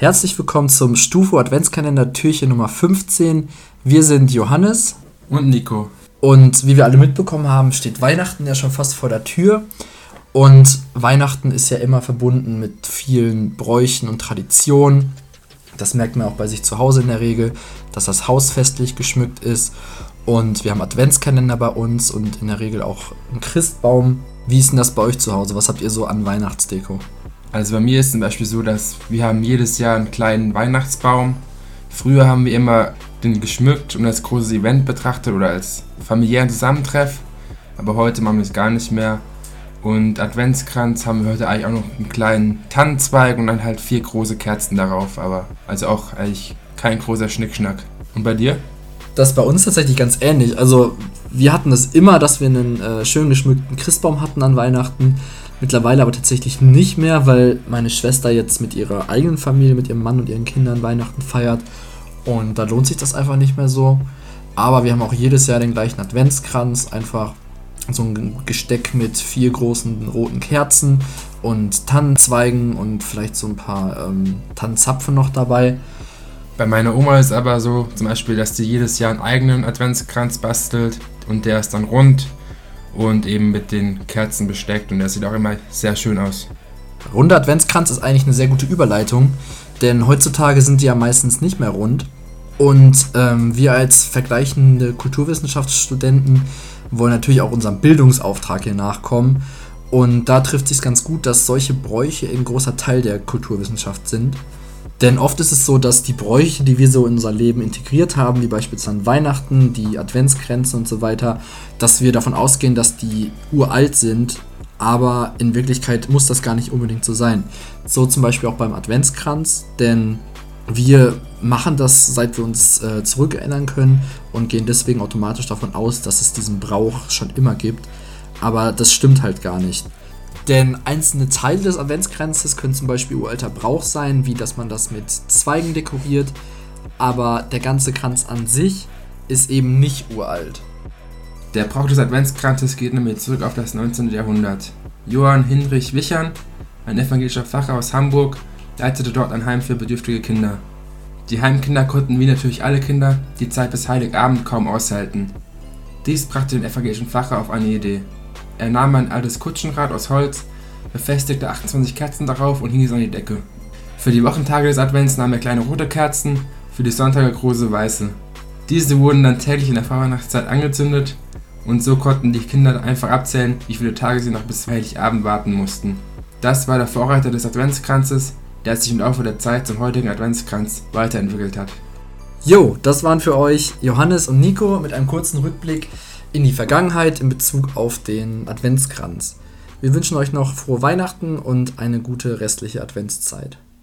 Herzlich willkommen zum Stufo Adventskalender Türchen Nummer 15. Wir sind Johannes und Nico. Und wie wir alle mitbekommen haben, steht Weihnachten ja schon fast vor der Tür. Und Weihnachten ist ja immer verbunden mit vielen Bräuchen und Traditionen. Das merkt man auch bei sich zu Hause in der Regel, dass das Haus festlich geschmückt ist. Und wir haben Adventskalender bei uns und in der Regel auch einen Christbaum. Wie ist denn das bei euch zu Hause? Was habt ihr so an Weihnachtsdeko? Also bei mir ist zum Beispiel so, dass wir haben jedes Jahr einen kleinen Weihnachtsbaum. Früher haben wir immer den geschmückt und als großes Event betrachtet oder als familiären Zusammentreff. Aber heute machen wir es gar nicht mehr. Und Adventskranz haben wir heute eigentlich auch noch einen kleinen Tannenzweig und dann halt vier große Kerzen darauf. Aber also auch eigentlich kein großer Schnickschnack. Und bei dir? Das ist bei uns tatsächlich ganz ähnlich. Also wir hatten es immer, dass wir einen äh, schön geschmückten Christbaum hatten an Weihnachten. Mittlerweile aber tatsächlich nicht mehr, weil meine Schwester jetzt mit ihrer eigenen Familie, mit ihrem Mann und ihren Kindern Weihnachten feiert. Und da lohnt sich das einfach nicht mehr so. Aber wir haben auch jedes Jahr den gleichen Adventskranz, einfach so ein Gesteck mit vier großen roten Kerzen und Tannenzweigen und vielleicht so ein paar ähm, Tannenzapfen noch dabei. Bei meiner Oma ist aber so, zum Beispiel, dass sie jedes Jahr einen eigenen Adventskranz bastelt und der ist dann rund und eben mit den Kerzen besteckt und der sieht auch immer sehr schön aus. Runder Adventskranz ist eigentlich eine sehr gute Überleitung, denn heutzutage sind die ja meistens nicht mehr rund. Und ähm, wir als vergleichende Kulturwissenschaftsstudenten wollen natürlich auch unserem Bildungsauftrag hier nachkommen. Und da trifft sich ganz gut, dass solche Bräuche ein großer Teil der Kulturwissenschaft sind. Denn oft ist es so, dass die Bräuche, die wir so in unser Leben integriert haben, wie beispielsweise Weihnachten, die Adventsgrenze und so weiter, dass wir davon ausgehen, dass die uralt sind, aber in Wirklichkeit muss das gar nicht unbedingt so sein. So zum Beispiel auch beim Adventskranz, denn wir machen das, seit wir uns äh, zurückerinnern können und gehen deswegen automatisch davon aus, dass es diesen Brauch schon immer gibt. Aber das stimmt halt gar nicht. Denn einzelne Teile des Adventskränzes können zum Beispiel uralter Brauch sein, wie dass man das mit Zweigen dekoriert, aber der ganze Kranz an sich ist eben nicht uralt. Der Brauch des Adventskranzes geht nämlich zurück auf das 19. Jahrhundert. Johann Hinrich Wichern, ein evangelischer Pfarrer aus Hamburg, leitete dort ein Heim für bedürftige Kinder. Die Heimkinder konnten wie natürlich alle Kinder die Zeit bis Heiligabend kaum aushalten. Dies brachte den evangelischen Pfarrer auf eine Idee. Er nahm ein altes Kutschenrad aus Holz, befestigte 28 Kerzen darauf und hing es an die Decke. Für die Wochentage des Advents nahm er kleine rote Kerzen, für die Sonntage große weiße. Diese wurden dann täglich in der Vorweihnachtszeit angezündet und so konnten die Kinder einfach abzählen, wie viele Tage sie noch bis Heiligabend warten mussten. Das war der Vorreiter des Adventskranzes, der sich im Laufe der Zeit zum heutigen Adventskranz weiterentwickelt hat. Jo, das waren für euch Johannes und Nico mit einem kurzen Rückblick in die Vergangenheit in Bezug auf den Adventskranz. Wir wünschen euch noch frohe Weihnachten und eine gute restliche Adventszeit.